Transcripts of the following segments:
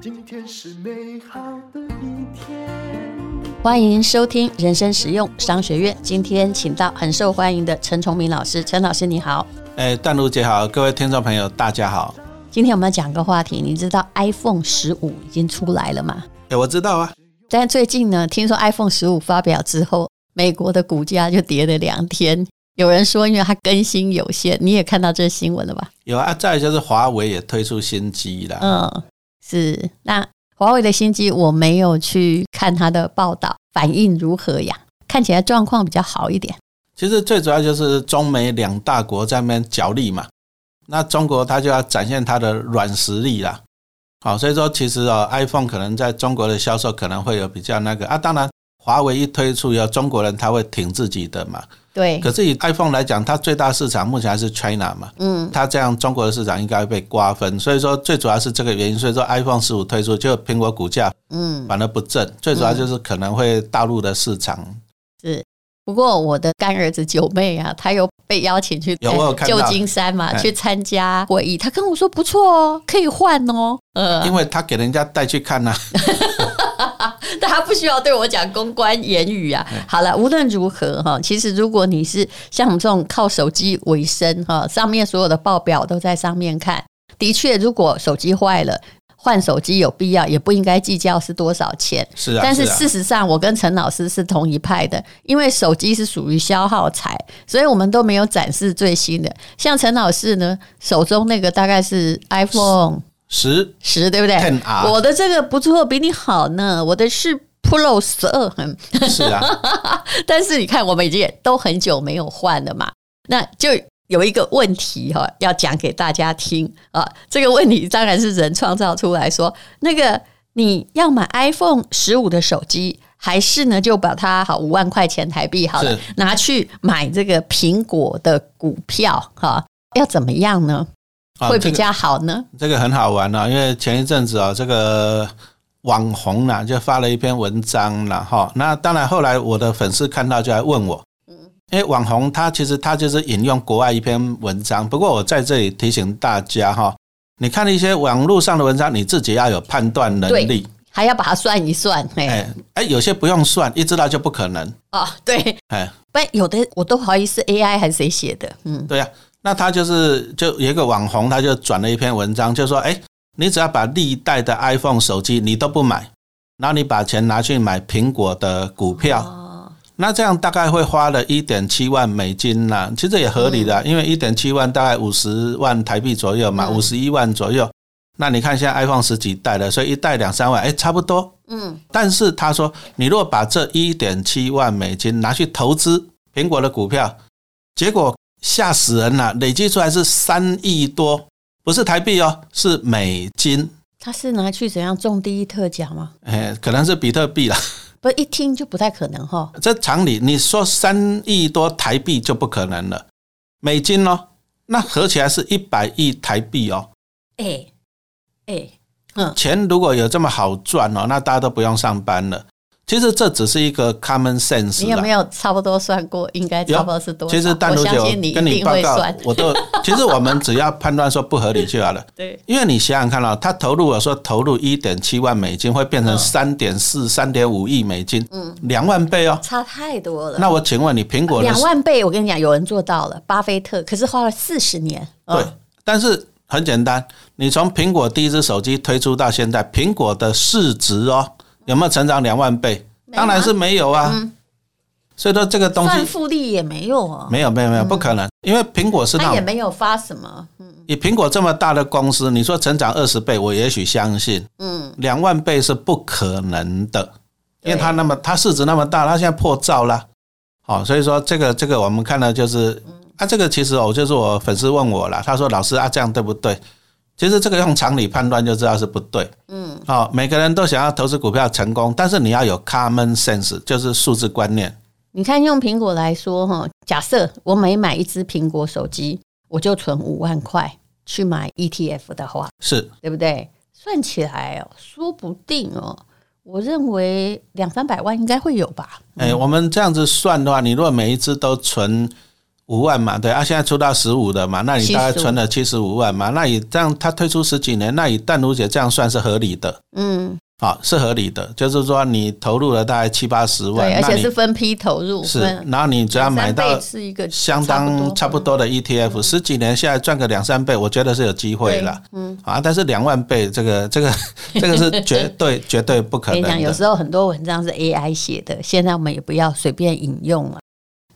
今天是美好的一天。欢迎收听人生实用商学院。今天请到很受欢迎的陈崇明老师，陈老师你好。哎，淡如姐好，各位听众朋友大家好。今天我们要讲个话题，你知道 iPhone 十五已经出来了吗？哎，我知道啊。但最近呢，听说 iPhone 十五发表之后，美国的股价就跌了两天。有人说，因为它更新有限，你也看到这新闻了吧？有啊，再就是华为也推出新机了。嗯，是。那华为的新机我没有去看它的报道，反应如何呀？看起来状况比较好一点。其实最主要就是中美两大国在那边角力嘛，那中国它就要展现它的软实力啦。好，所以说其实啊，iPhone 可能在中国的销售可能会有比较那个啊。当然，华为一推出，有中国人他会挺自己的嘛。对。可是以 iPhone 来讲，它最大市场目前还是 China 嘛。嗯。它这样中国的市场应该会被瓜分，所以说最主要是这个原因。所以说 iPhone 十五推出，就苹果股价嗯反而不振，最主要就是可能会大陆的市场是。不过我的干儿子九妹啊，他又被邀请去旧金山嘛，去参加会议。他跟我说不错哦，可以换哦。呃，因为他给人家带去看呐，但他不需要对我讲公关言语啊。好了，无论如何哈，其实如果你是像我们这种靠手机为生哈，上面所有的报表都在上面看，的确，如果手机坏了。换手机有必要，也不应该计较是多少钱。是啊，但是事实上，我跟陈老师是同一派的，因为手机是属于消耗财，所以我们都没有展示最新的。像陈老师呢，手中那个大概是 iPhone 十十，对不对？我的这个不错，比你好呢。我的是 Pro 十二，很是啊。但是你看，我们已经都很久没有换了嘛，那就。有一个问题哈，要讲给大家听啊。这个问题当然是人创造出来说，那个你要买 iPhone 十五的手机，还是呢就把它好五万块钱台币好了，拿去买这个苹果的股票哈？要怎么样呢？会比较好呢？这个很好玩啊，因为前一阵子啊，这个网红呢就发了一篇文章了哈。那当然后来我的粉丝看到就来问我。嗯因为网红他其实他就是引用国外一篇文章，不过我在这里提醒大家哈，你看一些网络上的文章，你自己要有判断能力，还要把它算一算。哎哎，有些不用算，一知道就不可能。哦，对，哎，不，有的我都怀疑是 AI 还是谁写的。嗯，对呀，那他就是就有一个网红，他就转了一篇文章，就说，哎，你只要把历代的 iPhone 手机你都不买，然后你把钱拿去买苹果的股票。那这样大概会花了一点七万美金呐，其实也合理的，因为一点七万大概五十万台币左右嘛，五十一万左右。那你看现在 iPhone 十几代了，所以一代两三万，哎，差不多。嗯。但是他说，你如果把这一点七万美金拿去投资苹果的股票，结果吓死人了，累计出来是三亿多，不是台币哦，是美金。他是拿去怎样中第一特奖吗？哎，可能是比特币了。不一听就不太可能哈，这常理你说三亿多台币就不可能了，美金哦，那合起来是一百亿台币哦。哎哎，嗯，钱如果有这么好赚哦，那大家都不用上班了。其实这只是一个 common sense。你有没有差不多算过？应该差不多是多少？其实单独就跟你报告，我都 其实我们只要判断说不合理就好了。对，因为你想想看啊，他投入我说投入一点七万美金，会变成三点四、三点五亿美金，嗯，两万倍哦，差太多了。那我请问你，苹果两万倍，我跟你讲，有人做到了，巴菲特，可是花了四十年。对，但是很简单，你从苹果第一只手机推出到现在，苹果的市值哦。有没有成长两万倍？当然是没有啊。所以说这个东西，复利也没有啊。没有没有没有，不可能，因为苹果是它也没有发什么。嗯，以苹果这么大的公司，你说成长二十倍，我也许相信。嗯，两万倍是不可能的，因为它那么它市值那么大，它现在破兆了。好，所以说这个这个我们看到就是啊，这个其实哦就是我粉丝问我了，他说老师啊，这样对不对？其实这个用常理判断就知道是不对。嗯，好，每个人都想要投资股票成功，但是你要有 common sense，就是数字观念。你看，用苹果来说，哈，假设我每买一只苹果手机，我就存五万块去买 ETF 的话，是对不对？算起来哦，说不定哦，我认为两三百万应该会有吧。哎，我们这样子算的话，你如果每一只都存五万嘛，对啊，现在出到十五的嘛，那你大概存了七十五万嘛，那你这样他推出十几年，那以淡如姐这样算是合理的，嗯，好、是合理的，就是说你投入了大概七八十万，对，而且是分批投入，是，然后你只要买到是一个相当差不多的 ETF，十几年下来赚个两三倍，我觉得是有机会了。嗯，啊，但是两万倍，这个这个这个是绝 对绝对不可跟你讲，有。时候很多文章是 AI 写的，现在我们也不要随便引用了。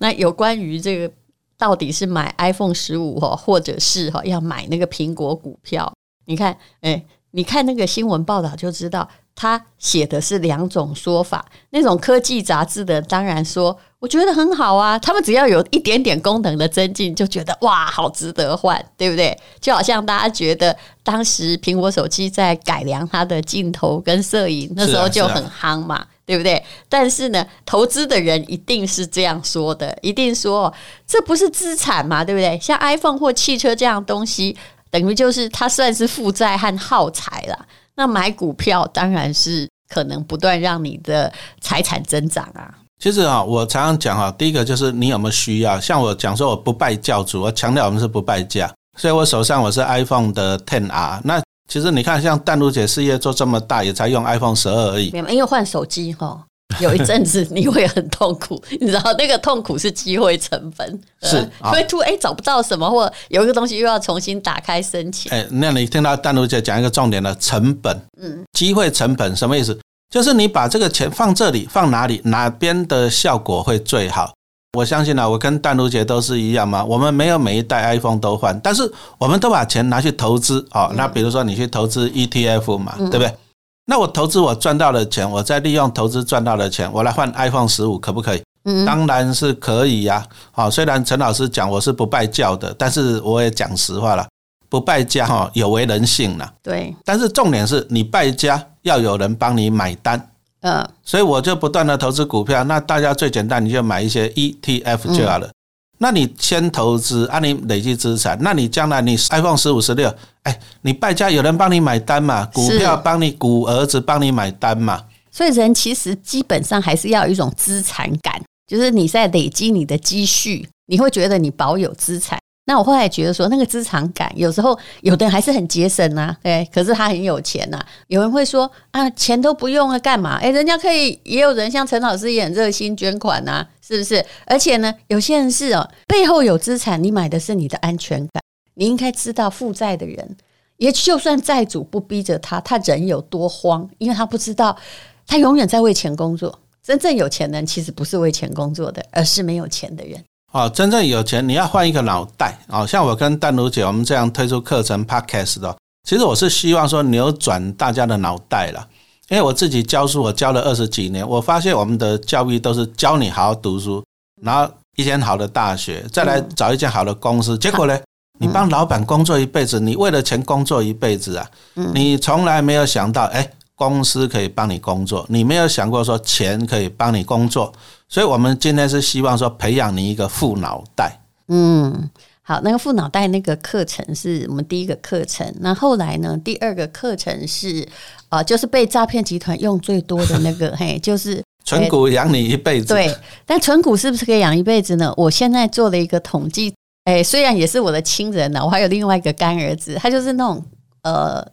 那有关于这个到底是买 iPhone 十五哈，或者是哈要买那个苹果股票，你看，哎，你看那个新闻报道就知道，他写的是两种说法。那种科技杂志的当然说，我觉得很好啊，他们只要有一点点功能的增进，就觉得哇，好值得换，对不对？就好像大家觉得当时苹果手机在改良它的镜头跟摄影，那时候就很夯嘛。对不对？但是呢，投资的人一定是这样说的，一定说这不是资产嘛，对不对？像 iPhone 或汽车这样东西，等于就是它算是负债和耗材啦。那买股票当然是可能不断让你的财产增长啊。其实啊，我常常讲啊，第一个就是你有没有需要。像我讲说，我不拜教主，我强调我们是不败家，所以我手上我是 iPhone 的 Ten R。那其实你看，像淡如姐事业做这么大，也才用 iPhone 十二而已。没有，因为换手机哈，有一阵子你会很痛苦，你知道那个痛苦是机会成本，是会突哎找不到什么，或有一个东西又要重新打开申请。哎，那你听到淡如姐讲一个重点的成本，嗯，机会成本什么意思？就是你把这个钱放这里，放哪里，哪边的效果会最好？我相信啊，我跟淡如姐都是一样嘛。我们没有每一代 iPhone 都换，但是我们都把钱拿去投资哦。那比如说你去投资 ETF 嘛，对不对？那我投资我赚到的钱，我再利用投资赚到的钱，我来换 iPhone 十五，可不可以？嗯当然是可以呀、好、虽然陈老师讲我是不拜教的，但是我也讲实话了，不败家哈、有违人性了。对，但是重点是你败家要有人帮你买单，呃，所以我就不断的投资股票。那大家最简单，你就买一些 ETF 就好了。那你先投资，啊，你累积资产，那你将来你 iPhone 十五、十六，哎，你败家有人帮你买单嘛？股票帮你，股儿子帮你买单嘛？所以人其实基本上还是要有一种资产感，就是你在累积你的积蓄，你会觉得你保有资产。那我后来觉得说，那个资产感有时候有的人还是很节省呐、对，可是他很有钱呐、有人会说啊，钱都不用了干嘛？哎，人家可以，也有人像陈老师也很热心捐款呐、是不是？而且呢，有些人是哦，背后有资产，你买的是你的安全感。你应该知道，负债的人，也就算债主不逼着他，他人有多慌，因为他不知道他永远在为钱工作。真正有钱人其实不是为钱工作的，而是没有钱的人。哦，真正有钱，你要换一个脑袋哦。像我跟丹如姐，我们这样推出课程 podcast 的哦，其实我是希望说扭转大家的脑袋了。因为我自己教书，我教了二十几年，我发现我们的教育都是教你好好读书，然后一间好的大学，再来找一间好的公司。结果呢，你帮老板工作一辈子，你为了钱工作一辈子啊，你从来没有想到，哎，公司可以帮你工作，你没有想过说钱可以帮你工作。所以，我们今天是希望说培养你一个富脑袋。嗯，好，那个副脑袋那个课程是我们第一个课程，那后来呢，第二个课程是啊、呃就是被诈骗集团用最多的那个，嘿，就是存股养你一辈子。对，但存股是不是可以养一辈子呢？我现在做了一个统计，哎，虽然也是我的亲人呢，我还有另外一个干儿子，他就是那种呃，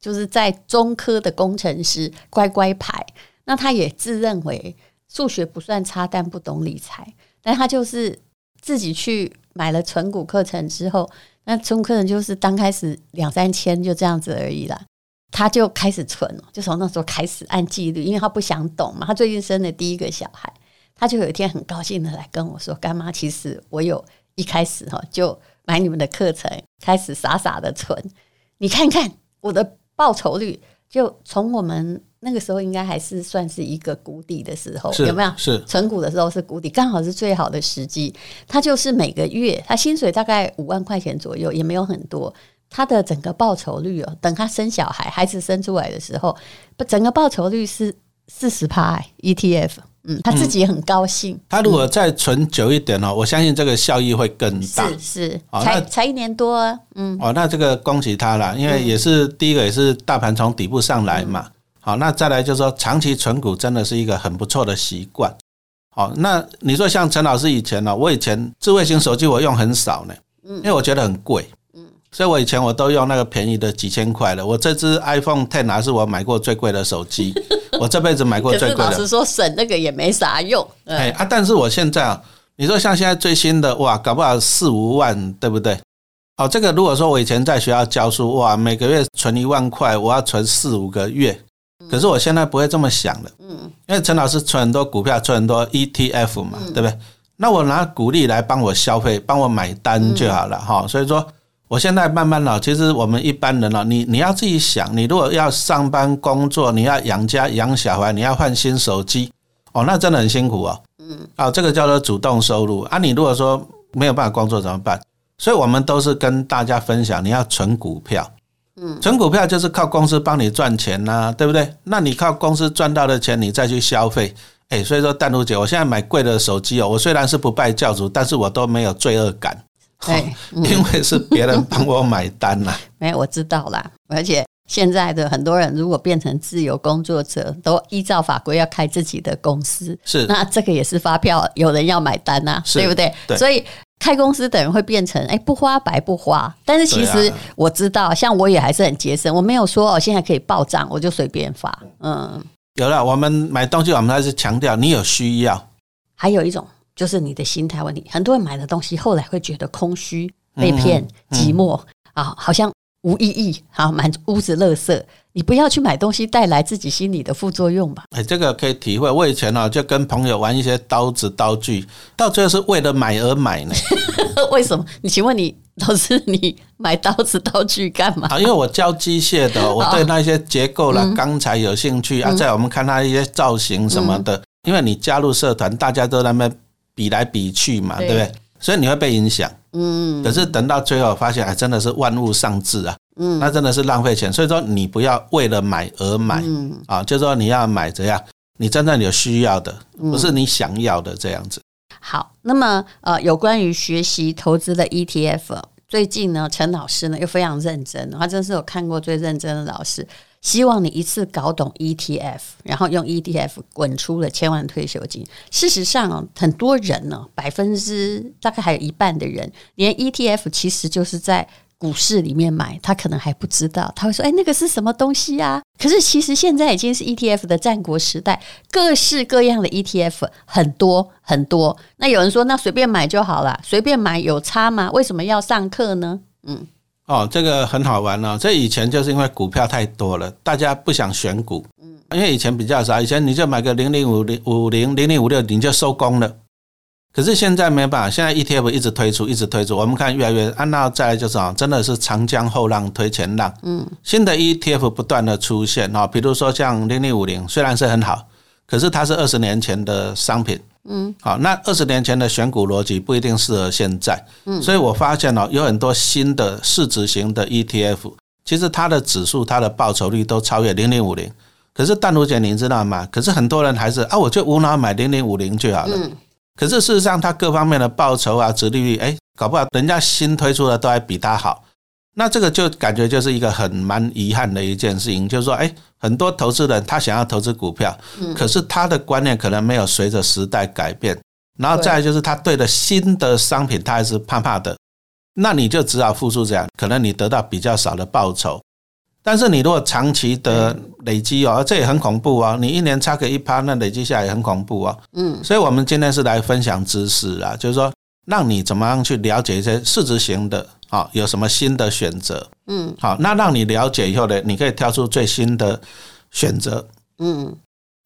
就是在中科的工程师，乖乖牌。那他也自认为数学不算差，但不懂理财，但他就是自己去买了存股课程之后，那存股课程就是刚开始两三千就这样子而已啦。他就开始存，就从那时候开始按纪律，因为他不想懂嘛。他最近生的第一个小孩，他就有一天很高兴的来跟我说：“干妈，其实我有一开始哈就买你们的课程，开始傻傻的存。你看看我的报酬率，就从我们那个时候应该还是算是一个谷底的时候，有没有？是存股的时候是谷底，刚好是最好的时机。他就是每个月他薪水大概五万块钱左右，也没有很多。他的整个报酬率哦，等他生小孩，孩子生出来的时候，不，整个报酬率是四十趴 ETF，嗯，他自己也很高兴。他如果再存久一点哦，我相信这个效益会更大。是是，才才一年多啊，嗯，哦，那这个恭喜他了，因为也是第一个，也是大盘从底部上来嘛。好，那再来就是说，长期存股真的是一个很不错的习惯。好，那你说像陈老师以前呢、我以前智慧型手机我用很少呢，因为我觉得很贵，所以我以前我都用那个便宜的几千块的。我这只 iPhone Ten 还是我买过最贵的手机，我这辈子买过最贵的是老实。说，省那个也没啥用。嗯哎啊，但是我现在啊，你说像现在最新的哇，搞不好四五万，对不对？哦，这个如果说我以前在学校教书，哇，每个月存一万块，我要存四五个月。可是我现在不会这么想了，嗯因为陈老师存很多股票，存很多 ETF 嘛，对不对？那我拿股利来帮我消费，帮我买单就好了哈、所以说，我现在慢慢了，其实我们一般人了，你你要自己想，你如果要上班工作，你要养家养小孩，你要换新手机，哦，那真的很辛苦哦。嗯，啊，这个叫做主动收入啊。你如果说没有办法工作怎么办？所以我们都是跟大家分享，你要存股票。嗯，存股票就是靠公司帮你赚钱呐、对不对？那你靠公司赚到的钱，你再去消费。哎，所以说淡如姐，我现在买贵的手机哦，我虽然是不拜教主，但是我都没有罪恶感，对，因为是别人帮我买单呐、没有我知道啦。而且现在的很多人如果变成自由工作者，都依照法规要开自己的公司，是那这个也是发票，有人要买单呐、是对不对？对所以开公司等人会变成哎不花白不花，但是其实我知道，像我也还是很节省，我没有说哦现在可以报账，我就随便发。嗯，有了，我们买东西，我们还是强调你有需要，还有一种就是你的心态问题，很多人买的东西后来会觉得空虚、被骗、嗯寂寞啊，好像无意义，好满屋子垃圾。你不要去买东西带来自己心理的副作用吧。哎，这个可以体会。我以前呢、就跟朋友玩一些刀子刀具，到最后是为了买而买呢。为什么？你请问你老师，你买刀子刀具干嘛？啊，因为我教机械的，我对那些结构啦、钢材有兴趣啊。在我们看它一些造型什么的，因为你加入社团，大家都在那边比来比去嘛，对对不对？所以你会被影响。嗯可是等到最后发现，哎，真的是万物丧志啊，嗯那真的是浪费钱。所以说，你不要为了买而买嗯，啊，就是说你要买怎样，你真正有需要的，嗯不是你想要的这样子。好。那么呃，有关于学习投资的 ETF，最近呢，陈老师呢又非常认真，他真是我看过最认真的老师。希望你一次搞懂 ETF，然后用 ETF 滚出了千万退休金。事实上，很多人呢，百分之大概还有一半的人，连 ETF 其实就是在股市里面买，他可能还不知道，他会说：“哎，那个是什么东西呀、可是其实现在已经是 ETF 的战国时代，各式各样的 ETF 很多很多。那有人说，那随便买就好了，随便买有差吗？为什么要上课呢？嗯哦，这个很好玩哦。这以前就是因为股票太多了，大家不想选股。嗯，因为以前比较少，以前你就买个零零五零五零零零五六，你就收工了。可是现在没办法，现在 ETF 一直推出，一直推出，我们看越来越。按照再来就是啊，真的是长江后浪推前浪。嗯，新的 ETF 不断的出现哦，比如说像零零五零，虽然是很好，可是它是二十年前的商品。嗯，好，那二十年前的选股逻辑不一定适合现在。嗯，所以我发现哦，有很多新的市值型的 ETF，其实它的指数、它的报酬率都超越零零五零。可是淡如姐，你知道吗？可是很多人还是啊，我就无脑买零零五零就好了。可是事实上，它各方面的报酬啊、殖利率，哎，搞不好人家新推出的都还比它好。那这个就感觉就是一个很蛮遗憾的一件事情，就是说，哎，很多投资人他想要投资股票，可是他的观念可能没有随着时代改变，然后再来就是他对的新的商品他还是怕怕的，那你就只好付出这样，可能你得到比较少的报酬。但是你如果长期的累积哦，这也很恐怖哦。你一年差个一趴，那累积下来也很恐怖哦。嗯，所以我们今天是来分享知识啊，就是说让你怎么样去了解一些市值型的啊，有什么新的选择。嗯，好，那让你了解以后呢，你可以挑出最新的选择。嗯，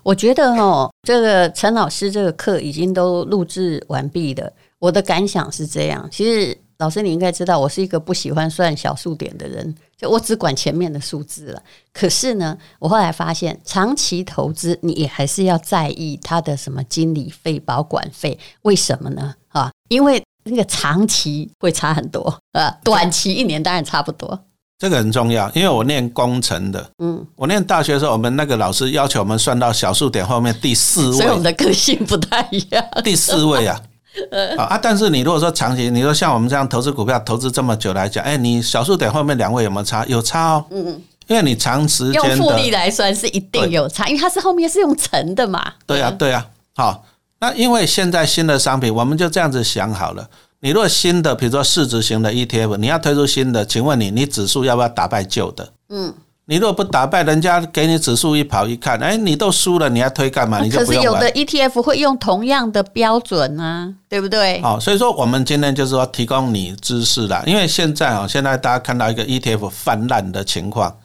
我觉得哦，这个陈老师这个课已经都录制完毕了。我的感想是这样，其实老师你应该知道，我是一个不喜欢算小数点的人，就我只管前面的数字了。可是呢，我后来发现，长期投资你也还是要在意它的什么经理费、保管费，为什么呢？啊，因为那个长期会差很多，呃，短期一年当然差不多。这个很重要，因为我念工程的，嗯，我念大学的时候，我们那个老师要求我们算到小数点后面第四位所以我们，的个性不太一样。第四位啊。啊啊！但是你如果说长期，你说像我们这样投资股票投资这么久来讲，哎，你小数点后面两位有没有差？有差哦。嗯嗯。因为你长时用间用复利来算是一定有差，因为它是后面是用乘的嘛。对啊，对啊，好。那因为现在新的商品，我们就这样子想好了。你如果新的，比如说市值型的 ETF，你要推出新的，请问你，你指数要不要打败旧的？嗯，你如果不打败，人家给你指数一跑一看，哎，你都输了，你要推干嘛？你就可不用玩是有的 ETF 会用同样的标准啊，对不对？哦，所以说我们今天就是说提供你知识啦，因为现在啊、现在大家看到一个 ETF 泛滥的情况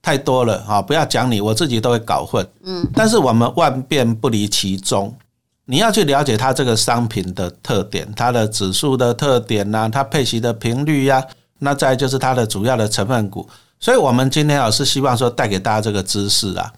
太多了啊、不要讲你，我自己都会搞混。嗯，但是我们万变不离其宗，你要去了解它这个商品的特点，它的指数的特点呐、它配息的频率呀、那再就是它的主要的成分股。所以我们今天啊是希望说带给大家这个知识啊，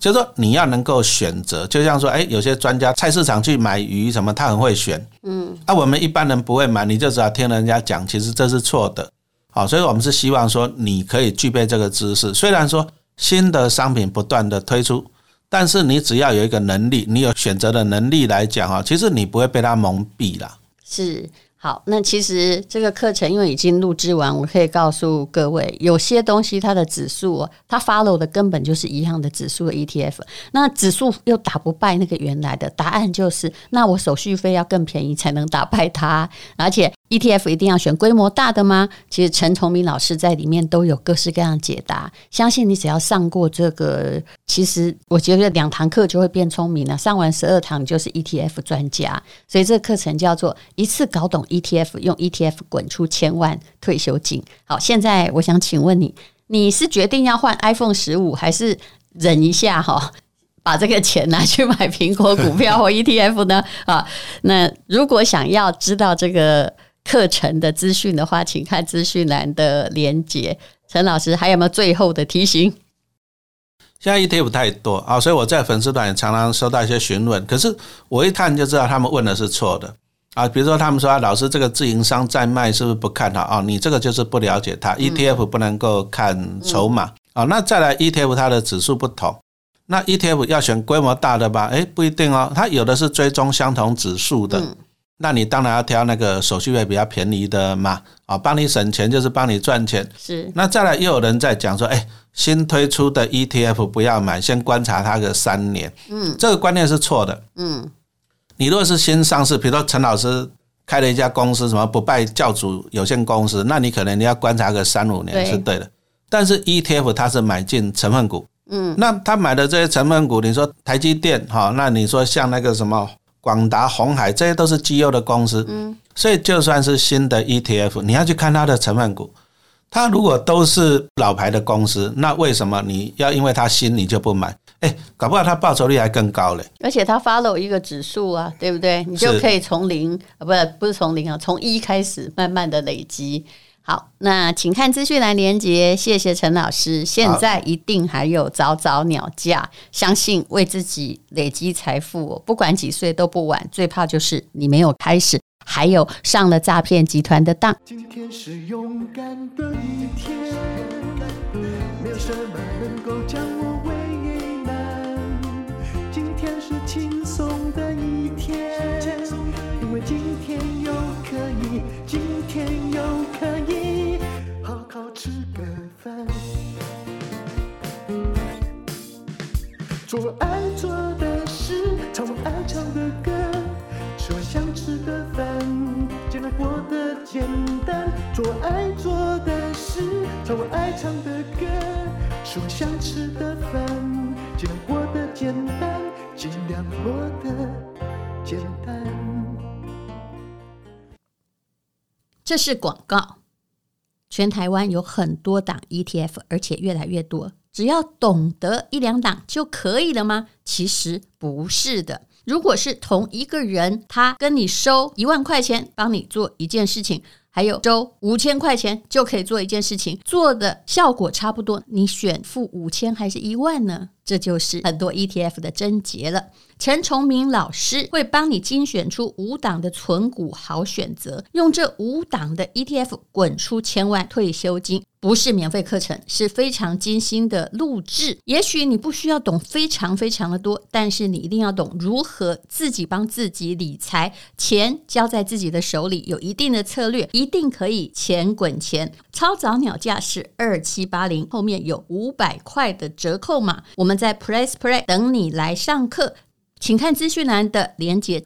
就是说你要能够选择，就像说，哎，有些专家菜市场去买鱼什么，他很会选，嗯，啊，我们一般人不会买，你就只要听人家讲，其实这是错的，好，所以我们是希望说你可以具备这个知识。虽然说新的商品不断的推出，但是你只要有一个能力，你有选择的能力来讲啊，其实你不会被他蒙蔽了。是好，那其实这个课程因为已经录制完，我可以告诉各位，有些东西它的指数，它 follow 的根本就是一样的指数的 ETF，那指数又打不败那个原来的，答案就是那我手续费要更便宜才能打败它，而且 ETF 一定要选规模大的吗？其实陈崇明老师在里面都有各式各样的解答，相信你只要上过这个，其实我觉得两堂课就会变聪明了，上完十二堂就是 ETF 专家，所以这个课程叫做一次搞懂 ETF，用 ETF 滚出千万退休金。好，现在我想请问你，你是决定要换 iPhone 十五，还是忍一下哈？把这个钱拿去买苹果股票 或 ETF 呢？啊，那如果想要知道这个课程的资讯的话，请看资讯栏的连接。陈老师还有没有最后的提醒？现在 ETF 太多啊，所以我在粉丝团也常常收到一些询问，可是我一看就知道他们问的是错的啊。比如说他们说、啊、老师这个自营商在卖是不是不看好啊？你这个就是不了解它，ETF 不能够看筹码啊。那再来 ETF 它的指数不同，那 ETF 要选规模大的吧？诶，不一定哦，它有的是追踪相同指数的。那你当然要挑那个手续费比较便宜的嘛，啊，帮你省钱就是帮你赚钱。是那再来又有人在讲说，哎、新推出的 ETF 不要买，先观察它个三年。嗯，这个观念是错的。嗯，你如果是新上市，比如说陈老师开了一家公司，什么不败教主有限公司，那你可能你要观察个三五年是对的。但是 ETF 它是买进成分股，嗯，那他买的这些成分股，你说台积电哈，那你说像那个什么广达、红海，这些都是绩优的公司，嗯，所以就算是新的 ETF，你要去看它的成分股。它如果都是老牌的公司，那为什么你要因为它新你就不买？哎，搞不好它报酬率还更高嘞。而且它 follow 一个指数啊，对不对？你就可以从零啊，不不是从零啊，从一开始慢慢的累积。好，那请看资讯栏连接，谢谢陈老师。现在一定还有早早鸟价，相信为自己累积财富、哦，不管几岁都不晚。最怕就是你没有开始，还有上了诈骗集团的当。今天是勇敢的一天，没有什么能够将做我爱做的事，唱我爱唱的歌，吃我想吃的饭，尽量过得简单。做我爱做的事，唱我爱唱的歌，吃我想吃的饭，尽量过得简单，尽量过得简单。这是广告。全台湾有很多档 ETF，而且越来越多。只要懂得一两档就可以了吗？其实不是的。如果是同一个人，他跟你收一万块钱，帮你做一件事情，还有收五千块钱就可以做一件事情，做的效果差不多，你选付五千还是一万呢？这就是很多 ETF 的症结了。陈崇明老师会帮你精选出五档的存股好选择，用这五档的 ETF 滚出千万退休金。不是免费课程，是非常精心的录制。也许你不需要懂非常非常的多，但是你一定要懂如何自己帮自己理财，钱交在自己的手里，有一定的策略，一定可以钱滚钱。超早鸟价是二七八零，后面有五百块的折扣码，我们在 Press Play 等你来上课。请看资讯栏的连接，